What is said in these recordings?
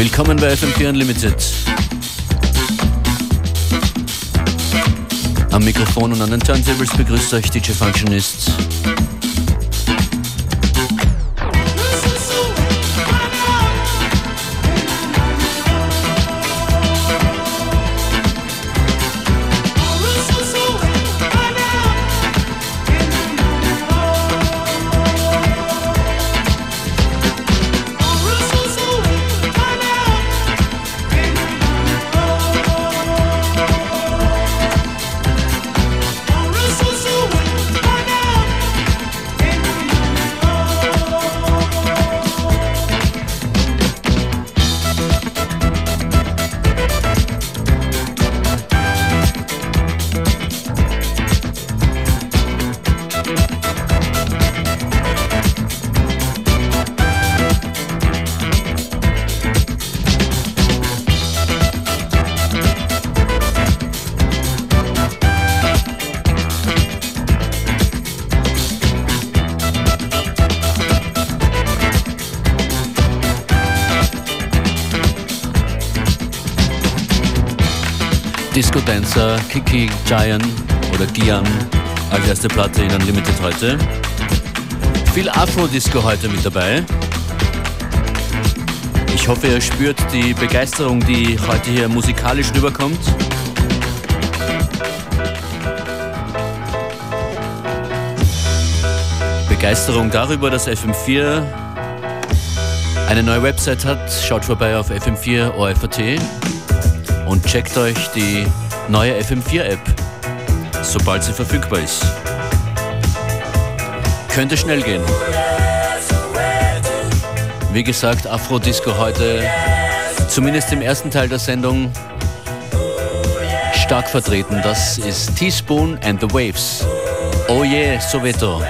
Willkommen bei FM4 Unlimited. Am Mikrofon und an den Turntables begrüßt euch DJ Functionist. Kiki Giant oder Gian als erste Platte in Unlimited heute. Viel Afro-Disco heute mit dabei. Ich hoffe, ihr spürt die Begeisterung, die heute hier musikalisch rüberkommt. Begeisterung darüber, dass FM4 eine neue Website hat. Schaut vorbei auf fm4 OFAT und checkt euch die neue FM4-App, sobald sie verfügbar ist. Könnte schnell gehen. Wie gesagt, Afro-Disco heute, zumindest im ersten Teil der Sendung, stark vertreten. Das ist Teaspoon and the Waves. Oh yeah, Soweto.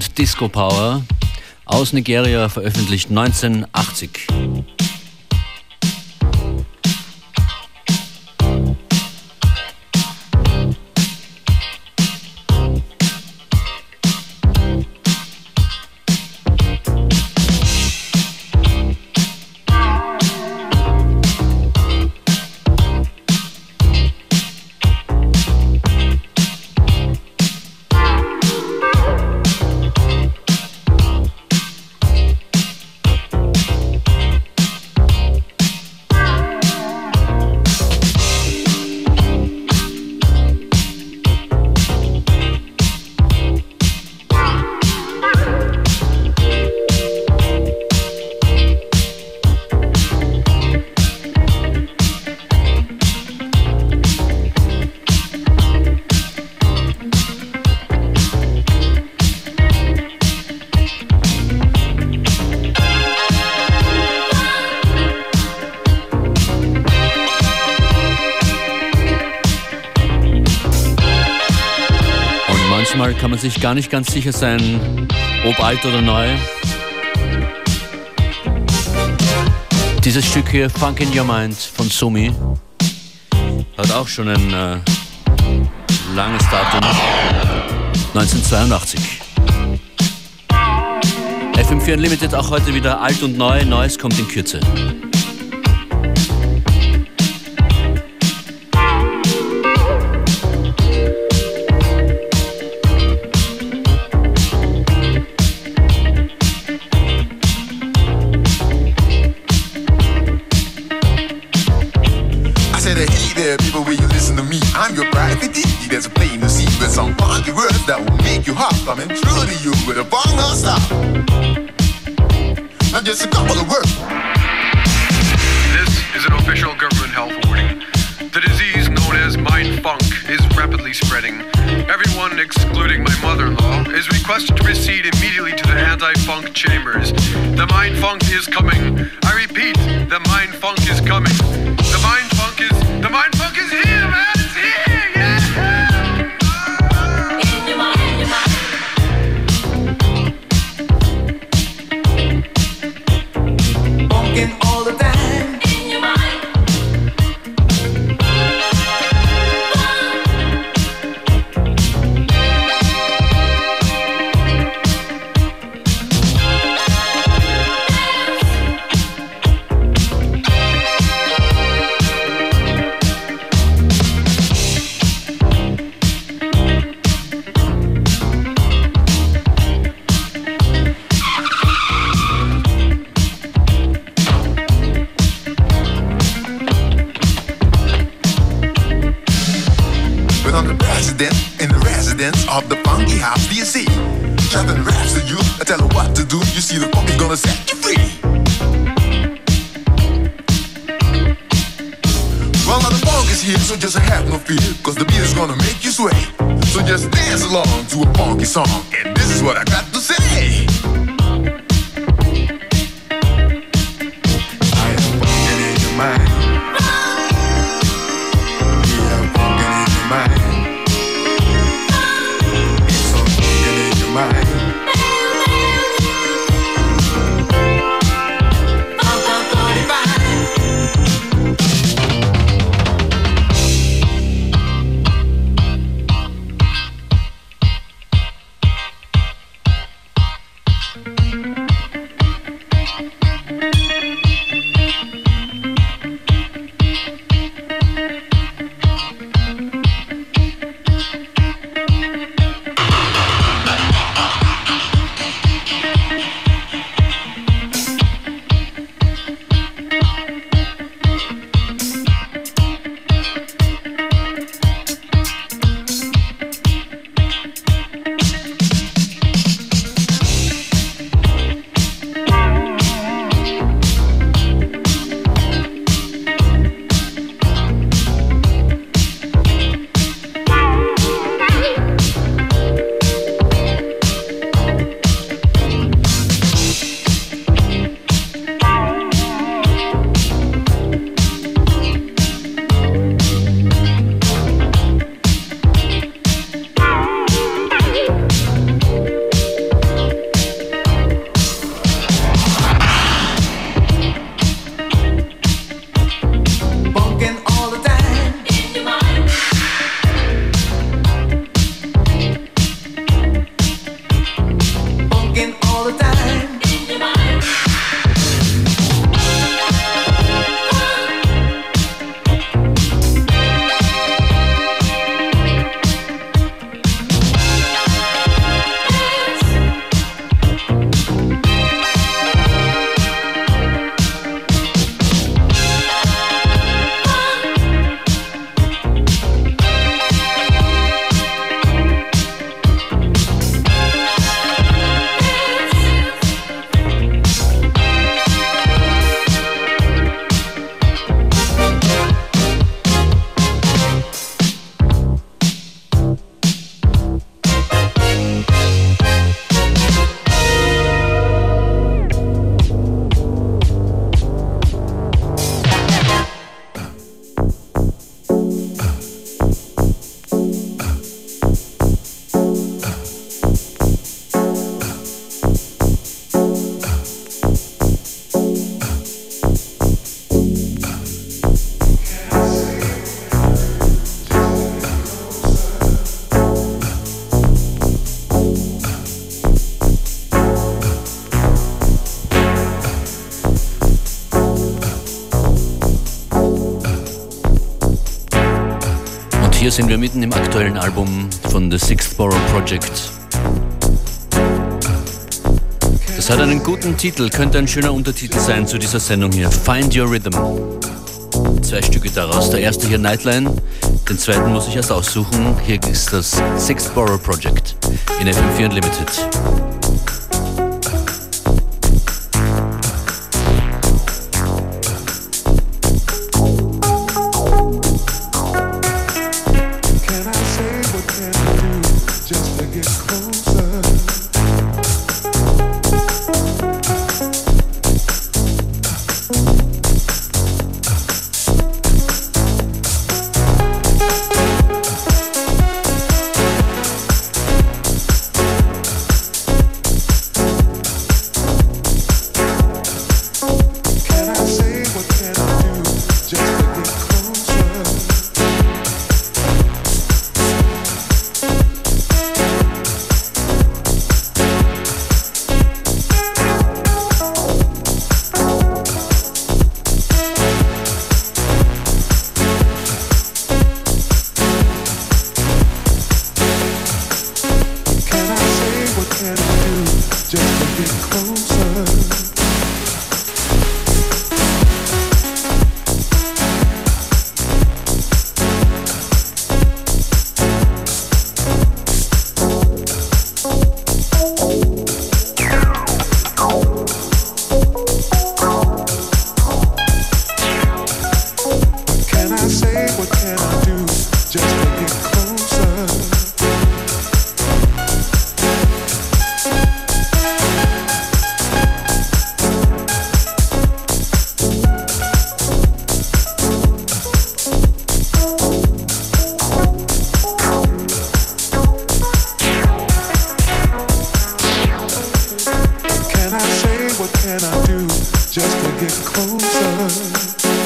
Und Disco Power aus Nigeria veröffentlicht 1980. sich gar nicht ganz sicher sein, ob alt oder neu. Dieses Stück hier, Funk in Your Mind von Sumi, hat auch schon ein äh, langes Datum. 1982. FM4 Unlimited auch heute wieder alt und neu. Neues kommt in Kürze. Coming listen to me? I'm your private deity that's playing the scene with some funky words that will make you with a bong non-stop. Now just a couple of words. This is an official government health warning. The disease known as mind funk is rapidly spreading. Everyone, excluding my mother-in-law, is requested to proceed immediately to the anti-funk chambers. The mind funk is coming. I repeat, the mind funk is coming. The mind Trapping raps to you, I tell her what to do. You see, the is gonna set you free. Well, now the funk is here, so just have no fear, cause the beat is gonna make you sway. So just dance along to a funky song, and this is what I got sind wir mitten im aktuellen Album von The Sixth Borough Project. Das hat einen guten Titel, könnte ein schöner Untertitel sein zu dieser Sendung hier. Find Your Rhythm. Zwei Stücke daraus. Der erste hier Nightline, den zweiten muss ich erst aussuchen. Hier ist das Sixth Borough Project in FM4 Unlimited. what can I do just to get closer?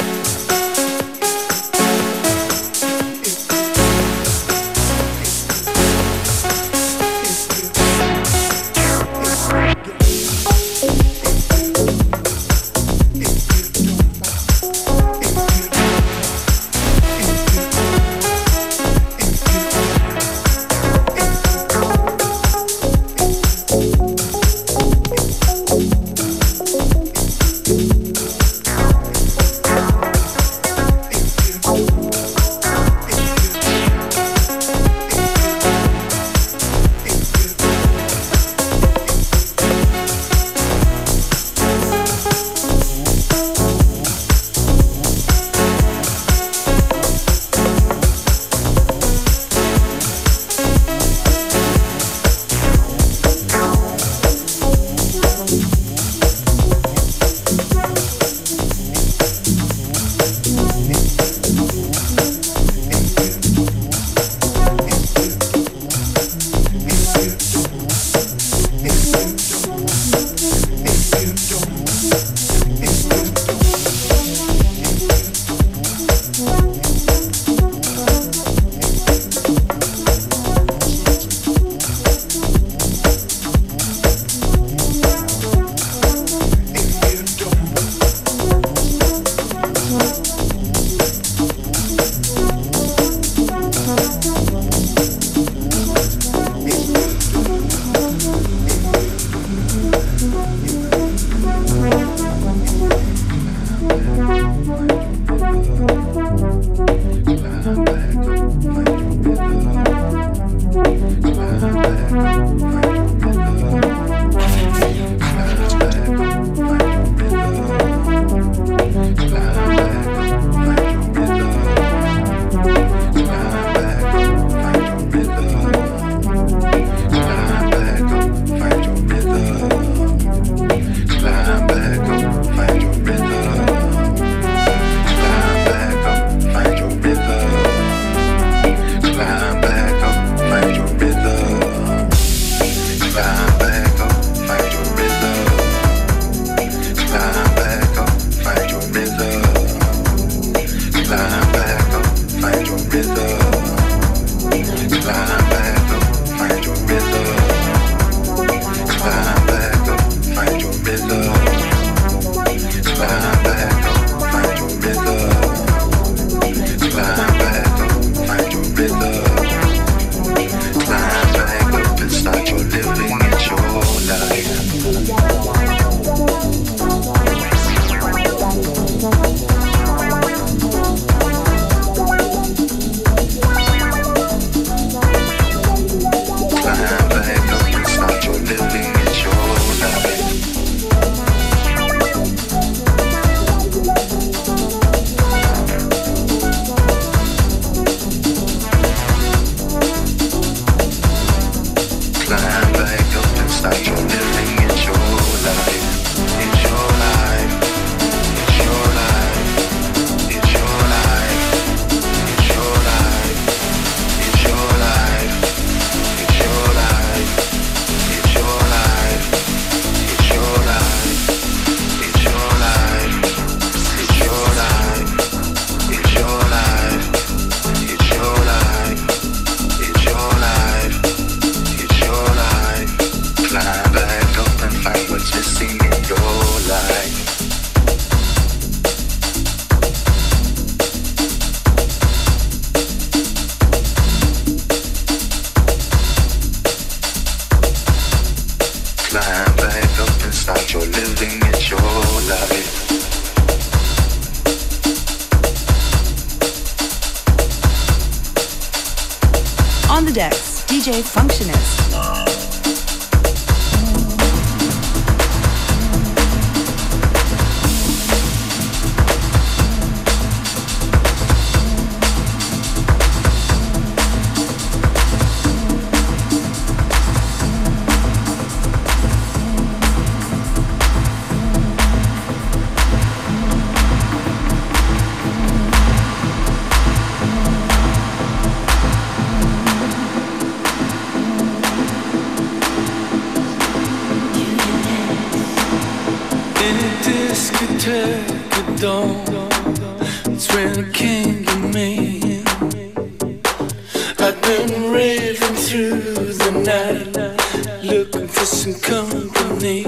through the night, looking for some company.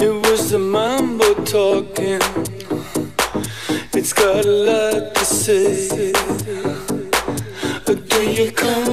It was the mambo talking, it's got a lot to say. But do you come?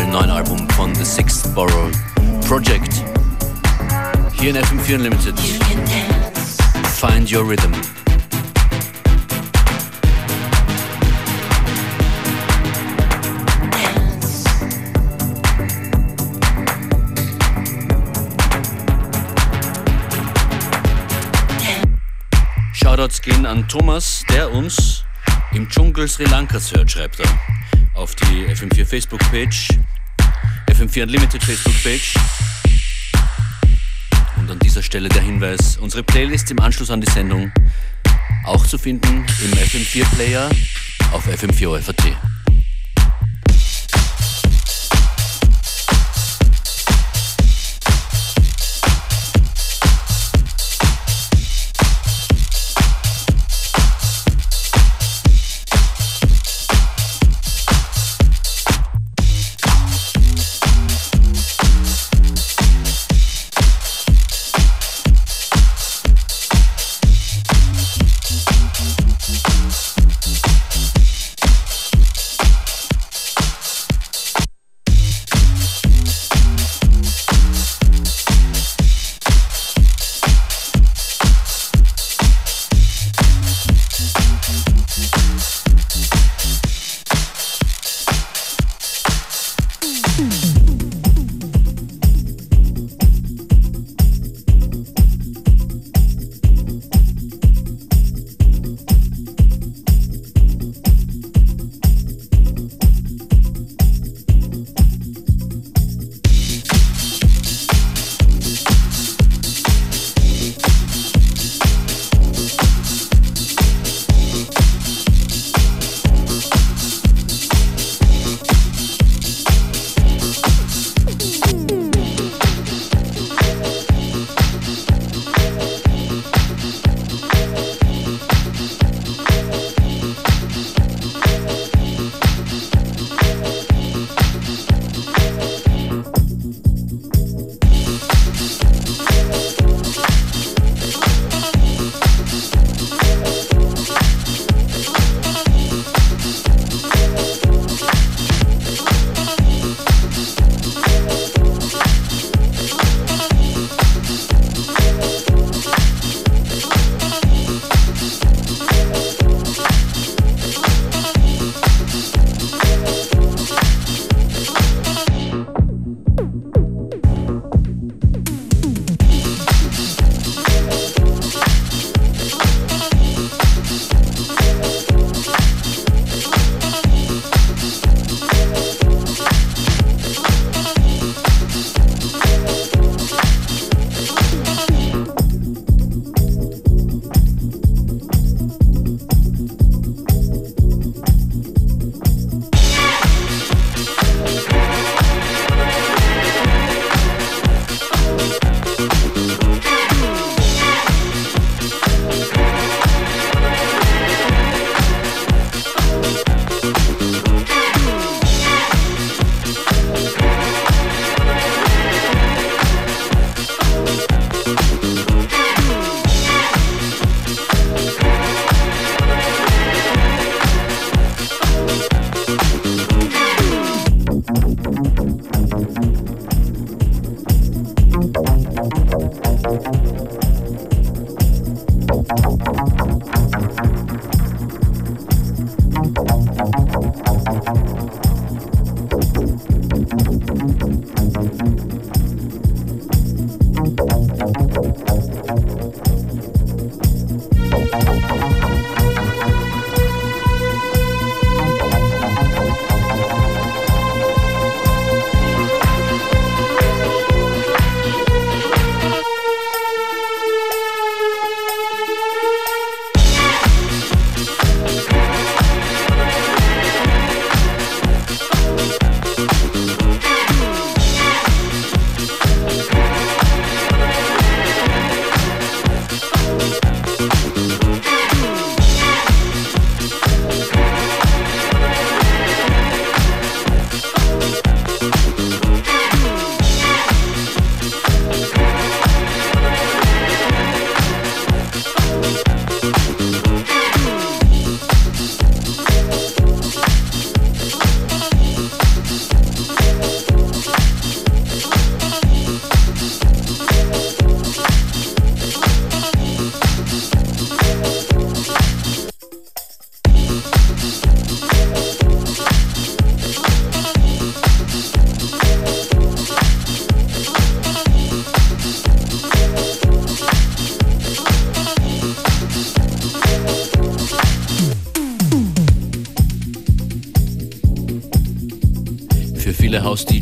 Aktuellen neuen Album von The Sixth Borough Project. Hier in FM4 Unlimited. Find Your Rhythm. Shoutouts gehen an Thomas, der uns im Dschungel Sri Lankas hört, schreibt er. Auf die FM4 Facebook-Page, FM4 Unlimited Facebook-Page. Und an dieser Stelle der Hinweis, unsere Playlist im Anschluss an die Sendung auch zu finden im FM4-Player auf FM4 OFAT. für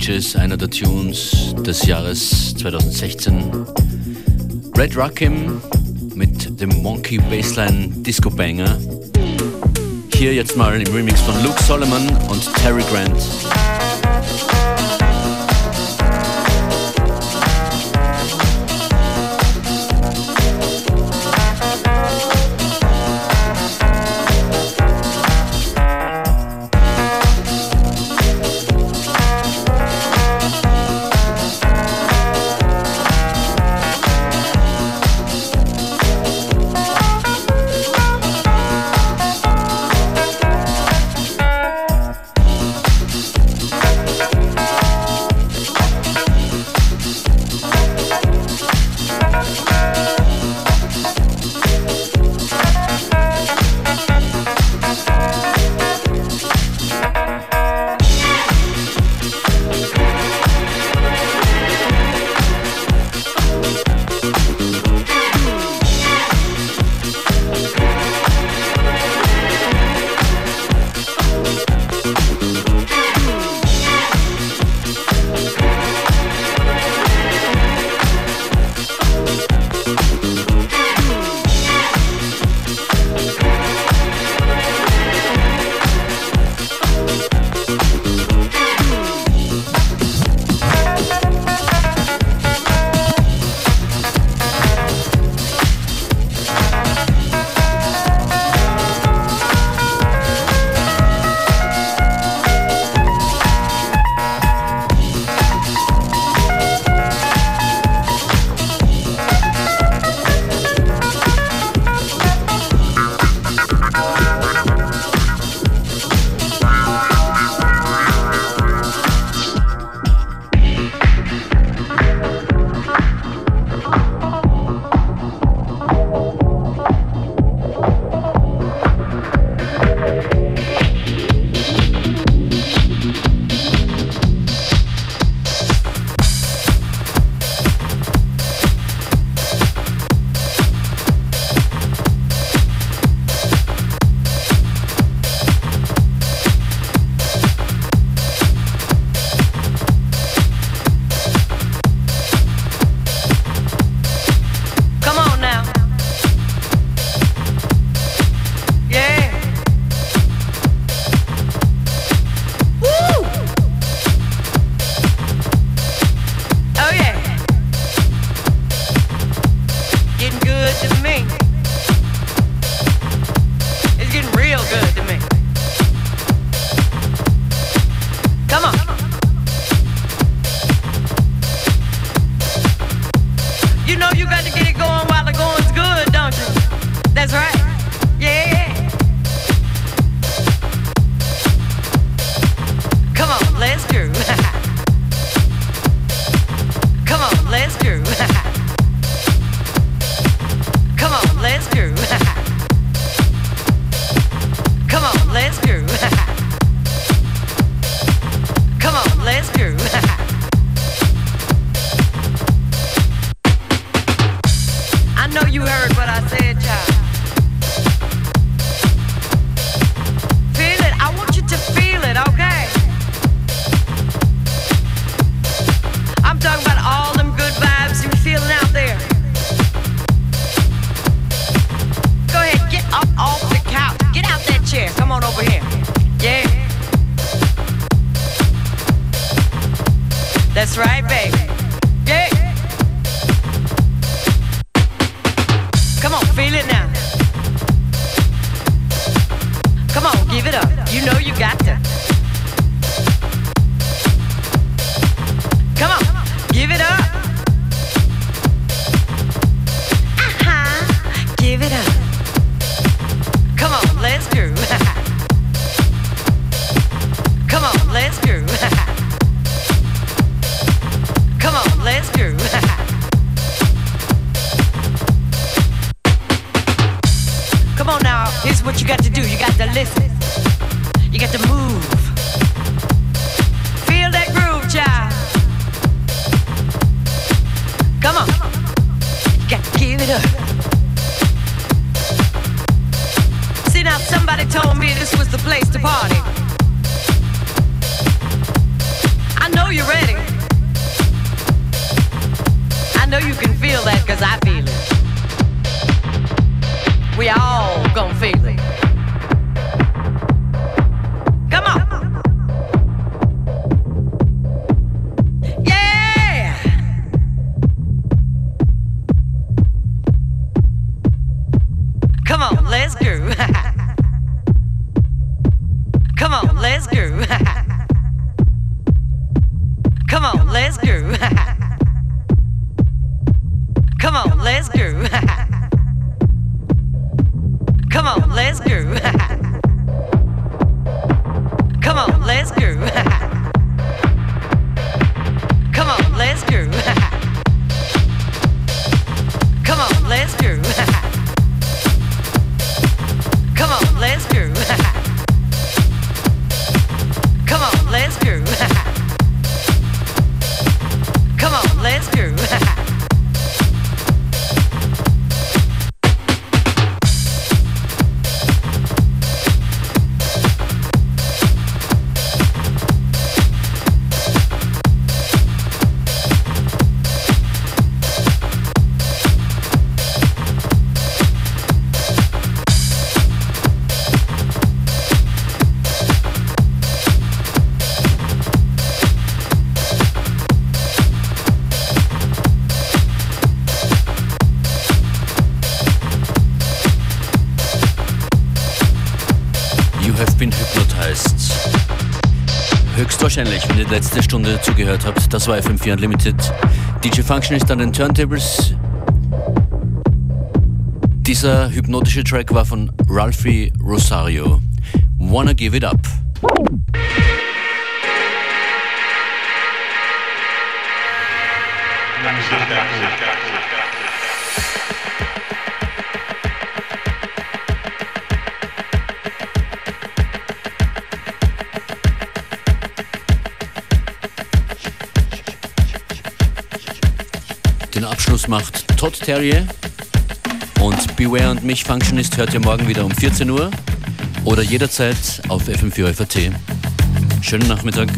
House-DJs einer der Tunes des Jahres 2016. Red Rockim mit dem Monkey Bassline Disco Banger. Hier jetzt mal im Remix von Luke Solomon und Terry Grant. get going while the going's good, don't you? That's right. Come on. Gotta give it up. See now, somebody told me this was the place to party. I know you're ready. I know you can feel that because I feel it. We all gonna feel it. Höchstwahrscheinlich, wenn ihr die letzte Stunde zugehört habt, das war FM4 Unlimited. DJ Function ist an den Turntables. Dieser hypnotische Track war von Ralphie Rosario. Wanna Give It Up. Macht Todd Terrier. Und Beware und mich Functionist hört ihr morgen wieder um 14 Uhr oder jederzeit auf FM4 FAT. Schönen Nachmittag.